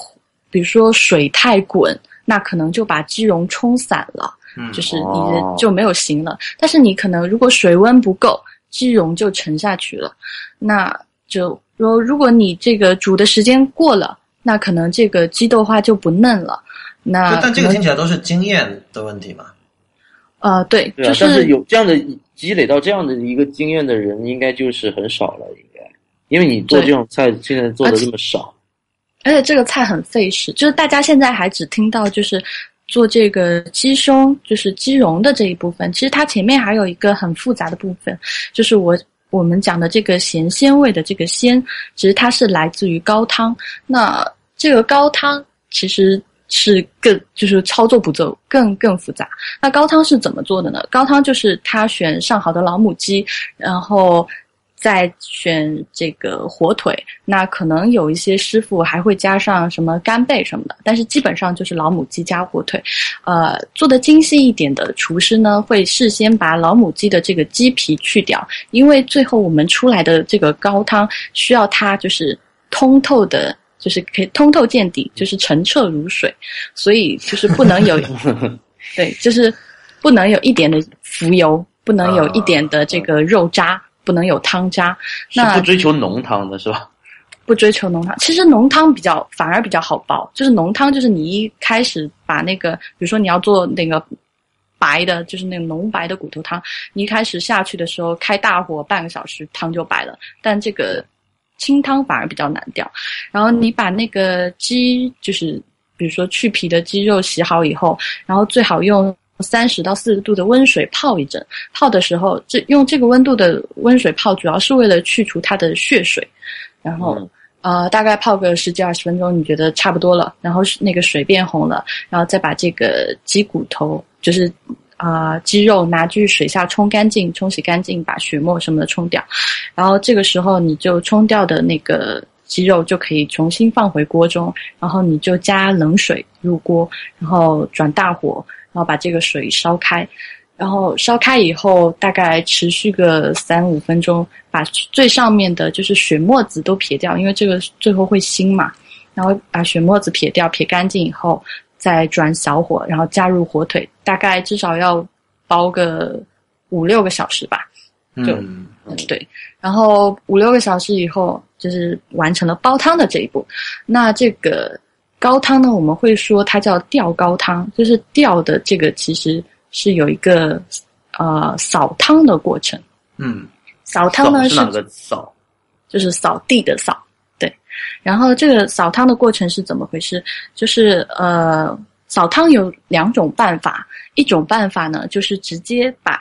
比如说水太滚，那可能就把鸡蓉冲散了，嗯就是你就没有形了。但是你可能如果水温不够，鸡蓉就沉下去了。那就说，如果你这个煮的时间过了，那可能这个鸡豆花就不嫩了。那但这个听起来都是经验的问题嘛。呃，对，对啊，就但是有这样的积累到这样的一个经验的人，应该就是很少了，应该，因为你做这种菜现在做的这么少，而且这个菜很费时，就是大家现在还只听到就是做这个鸡胸，就是鸡茸的这一部分，其实它前面还有一个很复杂的部分，就是我我们讲的这个咸鲜味的这个鲜，其实它是来自于高汤。那这个高汤其实是更就是操作步骤更更复杂。那高汤是怎么做的呢？高汤就是他选上好的老母鸡，然后再选这个火腿。那可能有一些师傅还会加上什么干贝什么的，但是基本上就是老母鸡加火腿。呃，做的精细一点的厨师呢，会事先把老母鸡的这个鸡皮去掉，因为最后我们出来的这个高汤需要它就是通透的。就是可以通透见底，就是澄澈如水，所以就是不能有，对，就是不能有一点的浮油，不能有一点的这个肉渣，不能有汤渣。是那不追求浓汤的是吧？不追求浓汤，其实浓汤比较反而比较好煲，就是浓汤就是你一开始把那个，比如说你要做那个白的，就是那个浓白的骨头汤，你一开始下去的时候开大火半个小时，汤就白了。但这个清汤反而比较难掉。然后你把那个鸡，就是比如说去皮的鸡肉洗好以后，然后最好用三十到四十度的温水泡一阵。泡的时候，这用这个温度的温水泡，主要是为了去除它的血水。然后、嗯呃，大概泡个十几二十分钟，你觉得差不多了，然后是那个水变红了，然后再把这个鸡骨头，就是啊、鸡肉拿去水下冲干净，冲洗干净，把血沫什么的冲掉，然后这个时候你就冲掉的那个鸡肉就可以重新放回锅中，然后你就加冷水入锅，然后转大火，然后把这个水烧开。然后烧开以后，大概持续个三五分钟，把最上面的就是血沫子都撇掉，因为这个最后会腥嘛。然后把血沫子撇掉，撇干净以后，再转小火，然后加入火腿，大概至少要煲个五六个小时吧。就嗯，嗯，对。然后五六个小时以后，就是完成了煲汤的这一步。那这个高汤呢，我们会说它叫吊高汤，就是吊的这个其实是有一个呃扫汤的过程。嗯，扫汤呢是哪个扫？就是扫地的扫，对。然后这个扫汤的过程是怎么回事？就是呃，扫汤有两种办法，一种办法呢就是直接把，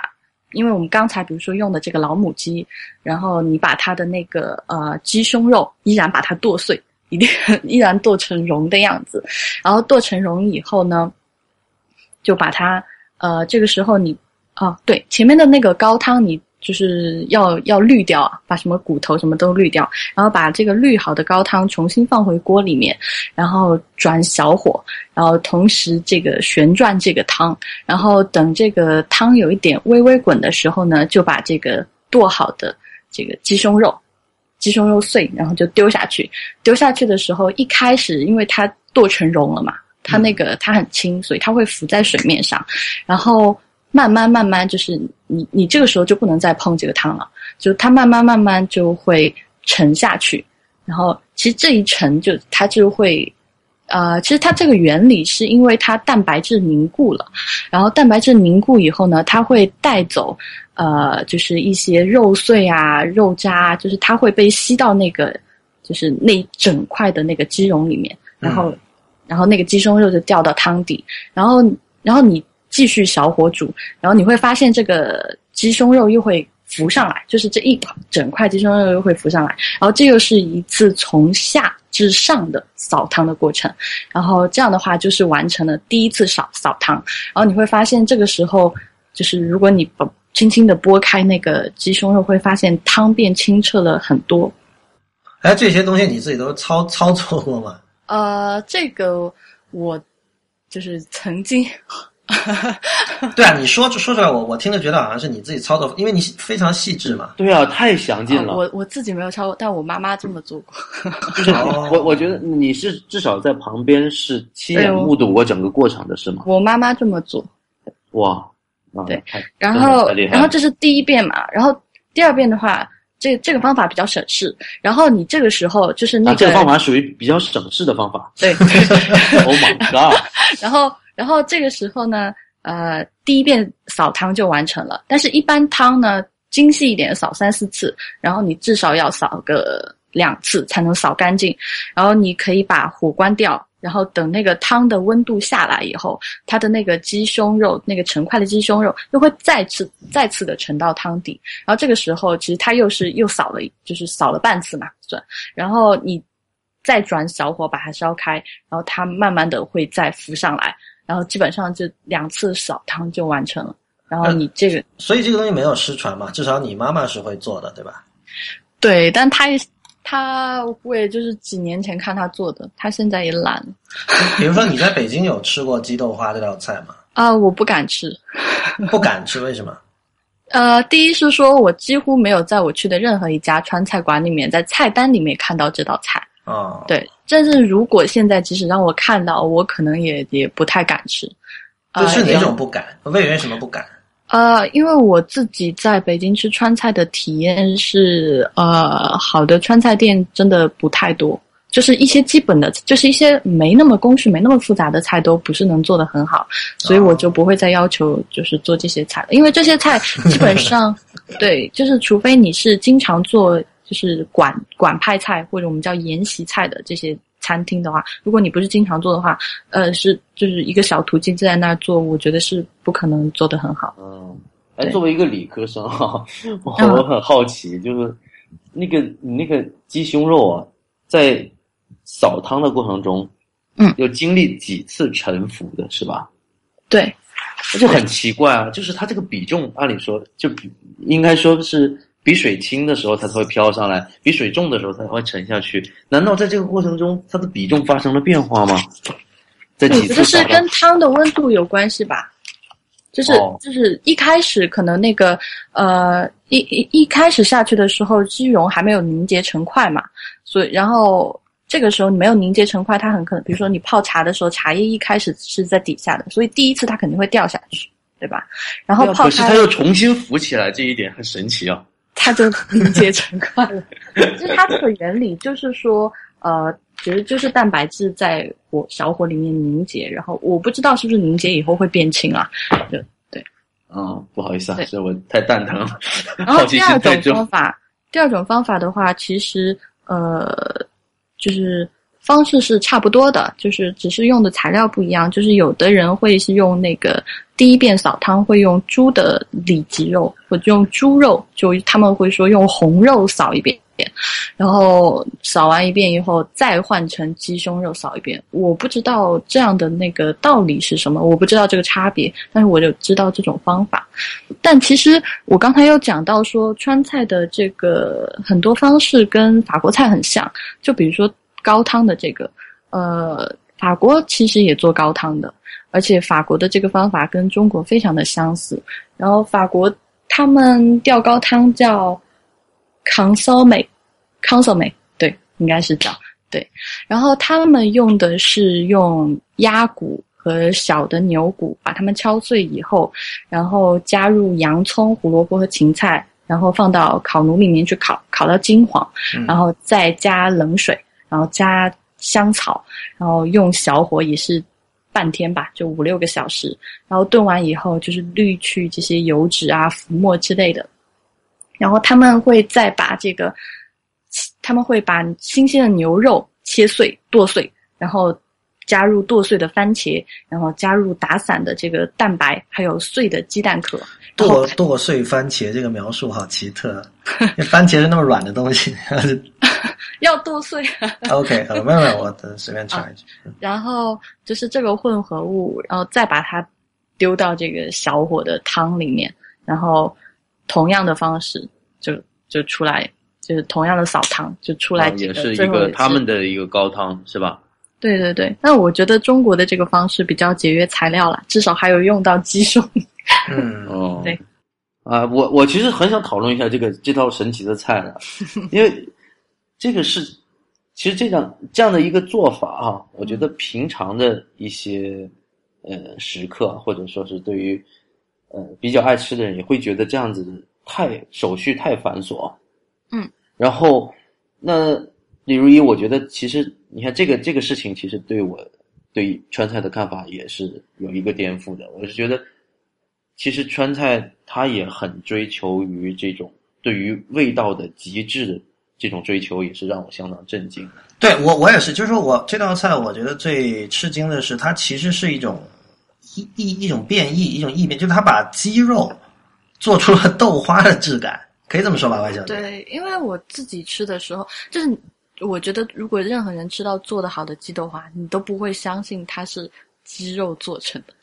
因为我们刚才比如说用的这个老母鸡，然后你把它的那个呃鸡胸肉依然把它剁碎，一定依然剁成蓉的样子，然后剁成蓉以后呢，就把它呃这个时候你啊对前面的那个高汤你。就是要要滤掉，把什么骨头什么都滤掉，然后把这个滤好的高汤重新放回锅里面，然后转小火，然后同时这个旋转这个汤，然后等这个汤有一点微微滚的时候呢，就把这个剁好的这个鸡胸肉，鸡胸肉碎，然后就丢下去。丢下去的时候，一开始因为它剁成蓉了嘛，它那个它很轻，所以它会浮在水面上，然后。慢慢慢慢，就是你你这个时候就不能再碰这个汤了，就它慢慢慢慢就会沉下去，然后其实这一沉就它就会，呃，其实它这个原理是因为它蛋白质凝固了，然后蛋白质凝固以后呢，它会带走呃，就是一些肉碎啊、肉渣，就是它会被吸到那个就是那一整块的那个鸡茸里面，然后、然后那个鸡胸肉就掉到汤底，然后然后你。继续小火煮，然后你会发现这个鸡胸肉又会浮上来，就是这一整块鸡胸肉又会浮上来，然后这又是一次从下至上的扫汤的过程，然后这样的话就是完成了第一次扫扫汤，然后你会发现这个时候就是如果你把轻轻的拨开那个鸡胸肉，会发现汤变清澈了很多。哎，这些东西你自己都操操作过吗？呃，这个我就是曾经。对啊，你说说出来，我我听着觉得好像是你自己操作，因为你非常细致嘛。对啊，太详尽了。哦、我我自己没有操作，但我妈妈这么做过。就是哦我我觉得你是至少在旁边是亲眼目睹过整个过程的是吗？我妈妈这么做。哇，啊、对，然后然后这是第一遍嘛，然后第二遍的话，这这个方法比较省事。然后你这个时候就是那啊，这个方法属于比较省事的方法。对，Oh my god！然后然后这个时候呢，呃，第一遍扫汤就完成了。但是，一般汤呢，精细一点扫三四次，然后你至少要扫个两次才能扫干净。然后你可以把火关掉，然后等那个汤的温度下来以后，它的那个鸡胸肉，那个成块的鸡胸肉又会再次再次的沉到汤底。然后这个时候，其实它又是又扫了，就是扫了半次嘛，算。然后你再转小火把它烧开，然后它慢慢的会再浮上来，然后基本上就两次扫汤就完成了。然后你这个、所以这个东西没有失传嘛，至少你妈妈是会做的，对吧？对，但他也他我也就是几年前看他做的，他现在也懒了比如说你在北京有吃过鸡豆花这道菜吗？啊，我不敢吃。不敢吃，为什么？呃，第一是说我几乎没有在我去的任何一家川菜馆里面，在菜单里面看到这道菜。哦，对，但是如果现在即使让我看到，我可能也也不太敢吃。这是哪呃种不敢？魏源为什么不敢？呃，因为我自己在北京吃川菜的体验是，呃，好的川菜店真的不太多，就是一些基本的，就是一些没那么工序、没那么复杂的菜都不是能做的很好，所以我就不会再要求就是做这些菜了，因为这些菜基本上，对，就是除非你是经常做就是馆馆派菜或者我们叫宴席菜的这些。餐厅的话，如果你不是经常做的话，呃，是就是一个小途径就在那儿做，我觉得是不可能做得很好。嗯，哎，作为一个理科生哈，我嗯。我很好奇，就是那个你那个鸡胸肉啊，在扫汤的过程中，嗯。要经历几次沉浮的是吧？对，那就很奇怪啊，就是它这个比重，按理说就比应该说是比水轻的时候它才会飘上来，比水重的时候它才会沉下去。难道在这个过程中，它的比重发生了变化吗？在我几次扫汤觉得是跟汤的温度有关系吧。就是、哦就是一开始可能那个呃一一一开始下去的时候，鸡蓉还没有凝结成块嘛，所以然后这个时候你没有凝结成块，它很可能，比如说你泡茶的时候，茶叶一开始是在底下的，所以第一次它肯定会掉下去，对吧？然后泡开可是它又重新浮起来，这一点很神奇啊。它就凝结成块了。就是它这个原理，就是说，呃，其实就是蛋白质在火小火里面凝结，然后我不知道是不是凝结以后会变轻啊。就嗯，不好意思啊，是我太蛋疼了，然后 第二种方。法，第二种方法的话，其实呃，就是方式是差不多的，就是只是用的材料不一样。就是有的人会是用那个第一遍扫汤会用猪的里脊肉，或者用猪肉，就他们会说用红肉扫一遍。然后扫完一遍以后，再换成鸡胸肉扫一遍。我不知道这样的那个道理是什么，我不知道这个差别，但是我就知道这种方法。但其实我刚才有讲到说，川菜的这个很多方式跟法国菜很像，就比如说高汤的这个，呃，法国其实也做高汤的，而且法国的这个方法跟中国非常的相似。然后法国他们吊高汤叫 consomme consomme，对，应该是叫对。然后他们用的是用鸭骨和小的牛骨，把它们敲碎以后，然后加入洋葱、胡萝卜和芹菜，然后放到烤炉里面去烤，烤到金黄，嗯然后再加冷水，然后加香草，然后用小火也是半天吧，就五六个小时，然后炖完以后就是滤去这些油脂啊、浮沫之类的，然后他们会再把这个，他们会把新鲜的牛肉切碎、剁碎，然后加入剁碎的番茄，然后加入打散的这个蛋白，还有碎的鸡蛋壳，剁剁碎番茄这个描述好奇特，番茄是那么软的东西。要剁碎。OK，呃，没有没有，我等随便插一句。然后就是这个混合物，然后再把它丢到这个小火的汤里面，然后同样的方式就就出来，就是同样的扫汤就出来啊也、是一个他们的一个高汤是吧？对对对。那我觉得中国的这个方式比较节约材料了，至少还有用到鸡胸。嗯，哦，对。啊，我我其实很想讨论一下这个这道神奇的菜的，因为这个是其实这样这样的一个做法啊，我觉得平常的一些呃食客或者说是对于呃比较爱吃的人也会觉得这样子太手续太繁琐。嗯，然后那李如一，我觉得其实你看这个这个事情，其实对我对川菜的看法也是有一个颠覆的。我是觉得，其实川菜它也很追求于这种对于味道的极致的这种追求，也是让我相当震惊。对我我也是，就是说我这道菜，我觉得最吃惊的是，它其实是一种一一一种变异，一种异变，就是它把鸡肉做出了豆花的质感，可以这么说吧，外小姐？对，因为我自己吃的时候，就是我觉得如果任何人吃到做的好的鸡豆花，你都不会相信它是鸡肉做成的。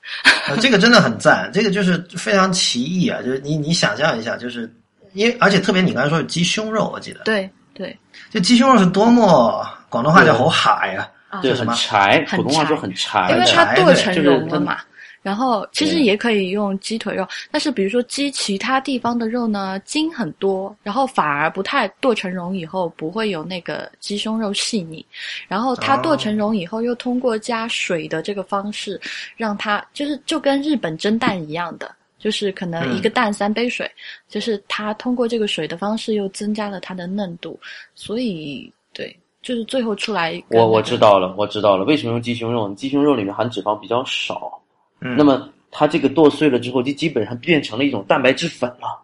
呃，这个真的很赞，这个就是非常奇异啊！就是你你想象一下，就是因为而且特别你刚才说是鸡胸肉，我记得，对对这鸡胸肉是多么广东话叫好海呀，啊，对，很什么柴，普通话说很柴，因为它剁成蓉了嘛。然后其实也可以用鸡腿肉，但是比如说鸡其他地方的肉呢，筋很多，然后反而不太剁成蓉以后不会有那个鸡胸肉细腻，然后它哦剁成蓉以后又通过加水的这个方式，让它就是就跟日本蒸蛋一样的。就是可能一个蛋三杯水，就是它通过这个水的方式又增加了它的嫩度，所以对，就是最后出来我我知道了，我知道了，为什么用鸡胸肉？鸡胸肉里面含脂肪比较少，嗯。那么它这个剁碎了之后，就基本上变成了一种蛋白质粉了，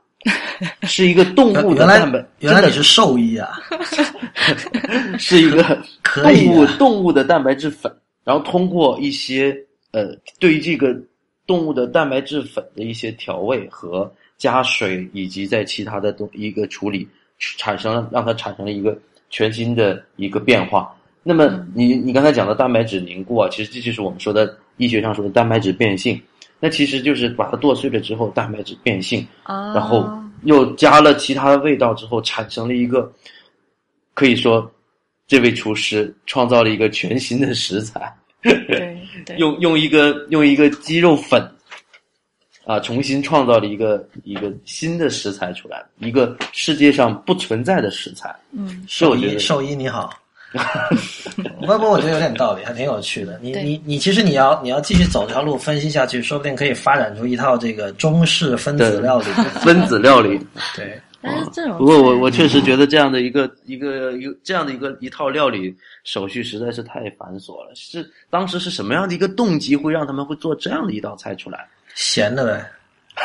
是一个动物的蛋白，原来你是兽医啊，是一个 动物动物的蛋白质粉，然后通过一些呃对于这个动物的蛋白质粉的一些调味和加水，以及在其他的东一个处理，产生了让它产生了一个全新的一个变化。那么嗯你你刚才讲的蛋白质凝固啊，其实这就是我们说的医学上说的蛋白质变性。那其实就是把它剁碎了之后，蛋白质变性，啊，然后又加了其他的味道之后，产生了一个可以说这位厨师创造了一个全新的食材，对对，用用一个用一个鸡肉粉啊，重新创造了一个一个新的食材出来，一个世界上不存在的食材。嗯兽医，兽医你好。不过我觉得有点道理，还挺有趣的。你对你你，其实你要你要继续走这条路分析下去，说不定可以发展出一套这个中式分子料理。分子料理。对，但是这种不过我菜我确实觉得这样的一个一个一个这样的一个一套料理手续实在是太繁琐了。是当时是什么样的一个动机会让他们会做这样的一道菜出来？咸的呗。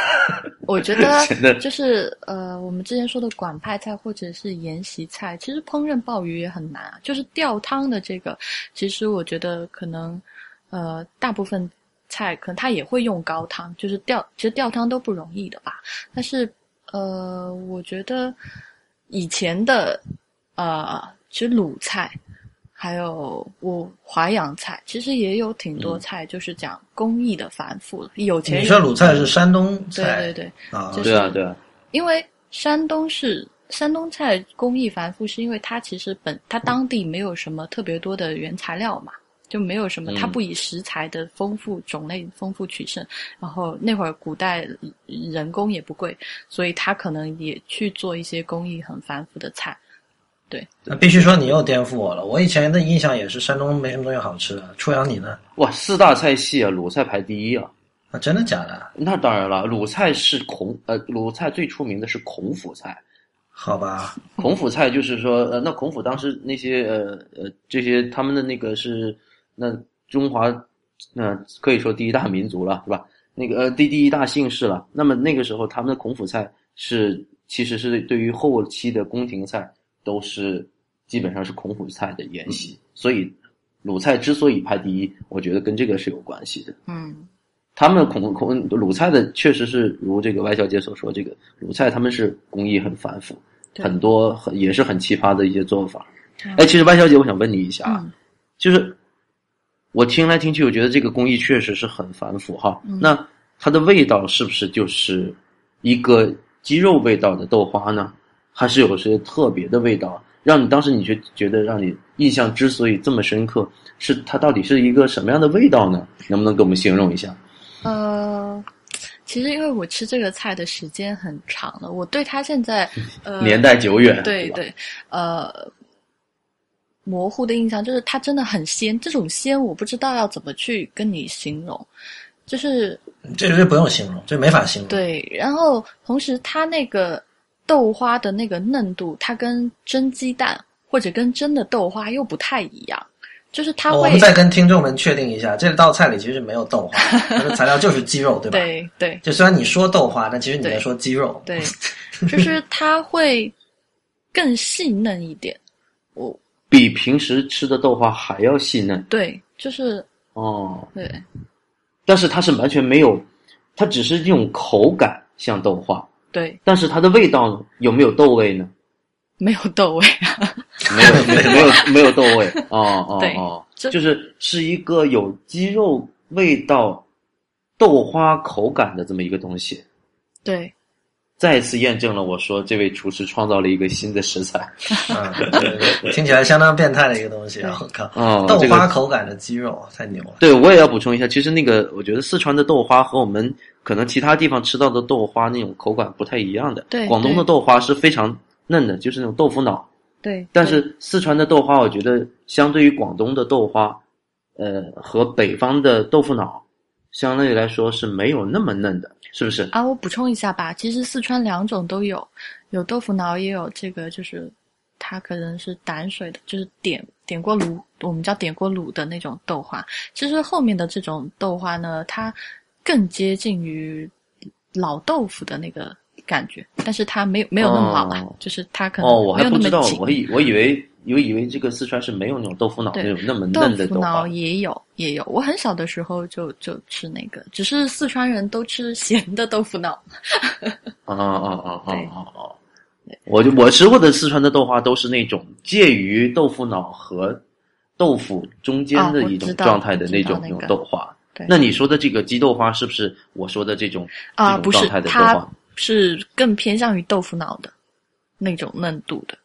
我觉得 就是呃，我们之前说的管派菜或者是沿袭菜，其实烹饪鲍鱼也很难啊。就是吊汤的这个，其实我觉得可能呃，大部分菜可能它也会用高汤，就是吊，其实吊汤都不容易的吧。但是呃，我觉得以前的呃，其实鲁菜。还有我淮扬菜，其实也有挺多嗯菜，就是讲工艺的繁复。有钱人你说鲁菜是山东对菜对对，啊就？是对啊，对啊，因为山东是山东菜工艺繁复，是因为它其实本它当地没有什么特别多的原材料嘛，就没有什么，嗯它不以食材的丰富种类丰富取胜。然后那会儿古代人工也不贵，所以他可能也去做一些工艺很繁复的菜。那必须说你又颠覆我了。我以前的印象也是山东没什么东西好吃的。初阳你呢？哇，四大菜系啊，鲁菜排第一啊。啊，真的假的？那当然了，鲁菜是孔呃，鲁菜最出名的是孔府菜。好吧，孔府菜就是说，呃，那孔府当时那些呃呃这些他们的那个是那中华，那、可以说第一大民族了，是吧？那个呃第第一大姓氏了。那么那个时候他们的孔府菜是其实是对于后期的宫廷菜都是基本上是孔府菜的沿袭，所以鲁菜之所以排第一，我觉得跟这个是有关系的。嗯他们孔孔鲁菜的确实是如这个歪小姐所说，这个鲁菜他们是工艺很繁复，对很多很也是很奇葩的一些做法。嗯哎，其实歪小姐，我想问你一下啊，嗯就是我听来听去，我觉得这个工艺确实是很繁复哈。嗯那它的味道是不是就是一个鸡肉味道的豆花呢？还是有些特别的味道，让你当时你就觉得让你印象之所以这么深刻，是它到底是一个什么样的味道呢？能不能给我们形容一下？呃，其实因为我吃这个菜的时间很长了，我对它现在 呃年代久远，对对，呃，模糊的印象就是它真的很鲜，这种鲜我不知道要怎么去跟你形容，就是这这不用形容，这没法形容。，对，然后同时它那个豆花的那个嫩度，它跟蒸鸡蛋或者跟蒸的豆花又不太一样，就是它会哦我们再跟听众们确定一下，这道菜里其实没有豆花，它的材料就是鸡肉，对吧？。对对就虽然你说豆花，但其实你在说鸡肉。对，就是它会更细嫩一点。我比平时吃的豆花还要细嫩对，就是哦，对但是它是完全没有，它只是这种口感像豆花，对，但是它的味道呢有没有豆味呢？没有豆味啊。没有，没有，没有，没有豆味。哦哦哦，就是是一个有鸡肉味道、豆花口感的这么一个东西。对，再次验证了我说这位厨师创造了一个新的食材。嗯，对对对听起来相当变态的一个东西啊！我靠，哦，豆花口感的鸡肉太牛了。对，我也要补充一下，其实那个我觉得四川的豆花和我们可能其他地方吃到的豆花那种口感不太一样的。对广东的豆花是非常嫩的，就是那种豆腐脑。对，但是四川的豆花，我觉得相对于广东的豆花，呃，和北方的豆腐脑，相对来说是没有那么嫩的，是不是？啊，我补充一下吧，其实四川两种都有，有豆腐脑，也有这个，就是它可能是胆水的，就是点点过卤，我们叫点过卤的那种豆花。其实后面的这种豆花呢，它更接近于老豆腐的那个感觉，但是它没有没有那么老就是它可能哦，我还不知道。我以我以为我以为这个四川是没有那种豆腐脑那种那么嫩的豆腐脑。也有，也有。我很小的时候就就吃那个，只是四川人都吃咸的豆腐脑。啊啊啊啊对啊啊！我就我吃过的四川的豆花都是那种介于豆腐脑和豆腐中间的一种状态的那种那种豆花。对那你说的这个鸡豆花是不是我说的这种啊，不是它花？是更偏向于豆腐脑的那种嫩度的。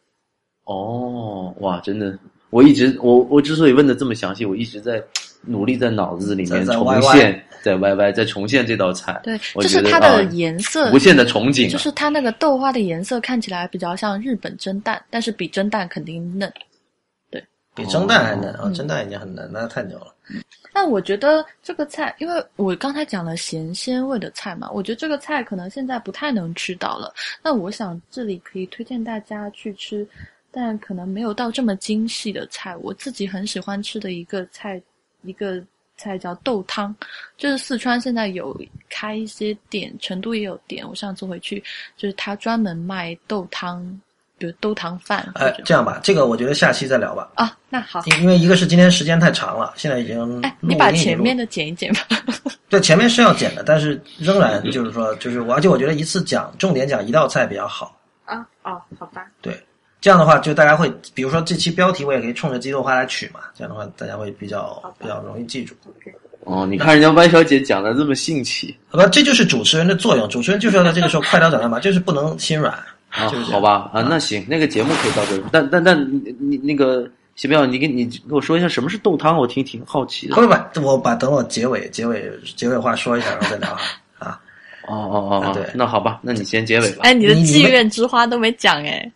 哦，哇，真的，我一直我我之所以问的这么详细，我一直在努力在脑子里面重现，在 YY 在重现这道菜。对，就是它的颜色，无限的憧憬啊，就是它那个豆花的颜色看起来比较像日本蒸蛋，但是比蒸蛋肯定嫩。比蒸蛋还难啊！嗯蒸蛋已经很难，那太牛了。但我觉得这个菜，因为我刚才讲了咸鲜味的菜嘛，我觉得这个菜可能现在不太能吃到了。那我想这里可以推荐大家去吃，但可能没有到这么精细的菜。我自己很喜欢吃的一个菜，一个菜叫豆汤，就是四川现在有开一些店，成都也有店。我上次回去，就是他专门卖豆汤，比如豆汤饭哎这样吧，这个我觉得下期再聊吧，啊，那好。因因为一个是今天时间太长了，现在已经哎，你把前面的剪一剪吧。对前面是要剪的，但是仍然就是说，就是我而且我觉得一次讲重点讲一道菜比较好。啊，哦，好吧。对，这样的话就大家会，比如说这期标题我也可以冲着鸡豆花来取嘛，这样的话大家会比较比较容易记住。哦，你看人家歪小姐讲的这么兴起好吧，这就是主持人的作用，主持人就是要在这个时候快刀斩乱麻，就是不能心软。啊，好吧啊，那行，那个节目可以到这儿，但但但你你那个席妙，你给你给我说一下什么是豆汤，我挺挺好奇的。不不不，我把等我结尾结尾结尾话说一下，然后再聊哈。啊，哦哦哦对，那好吧，那你先结尾吧。哎，你的妓院之花都没讲哎。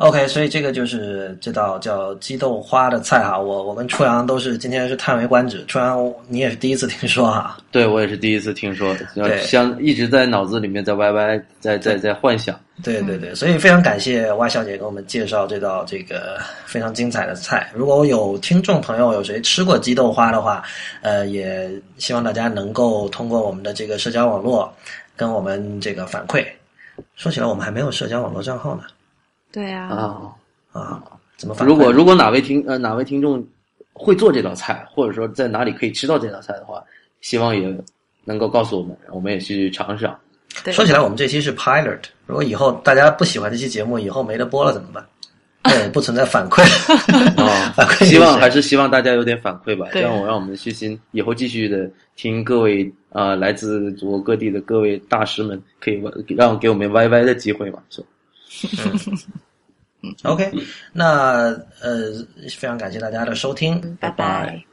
OK，所以这个就是这道叫鸡豆花的菜哈。我我跟初阳都是今天是叹为观止，初阳你也是第一次听说哈。对我也是第一次听说，对像一直在脑子里面在歪歪，在在在幻想。对对对，所以非常感谢蛙小姐给我们介绍这道这个非常精彩的菜。如果有听众朋友有谁吃过鸡豆花的话，呃，也希望大家能够通过我们的这个社交网络跟我们这个反馈。说起来，我们还没有社交网络账号呢对啊，啊，啊，怎么反？如果如果哪位听呃哪位听众会做这道菜，或者说在哪里可以吃到这道菜的话，希望也能够告诉我们，我们也去尝尝。对说起来，我们这期是 pilot，如果以后大家不喜欢这期节目，以后没得播了怎么办？对，不存在反馈。啊 反馈，希望还是希望大家有点反馈吧，对让我让我们虚心以后继续的听各位啊、呃来自祖国各地的各位大师们，可以让给我们 YY 的机会嘛，是吧？OK，那呃，非常感谢大家的收听，拜拜。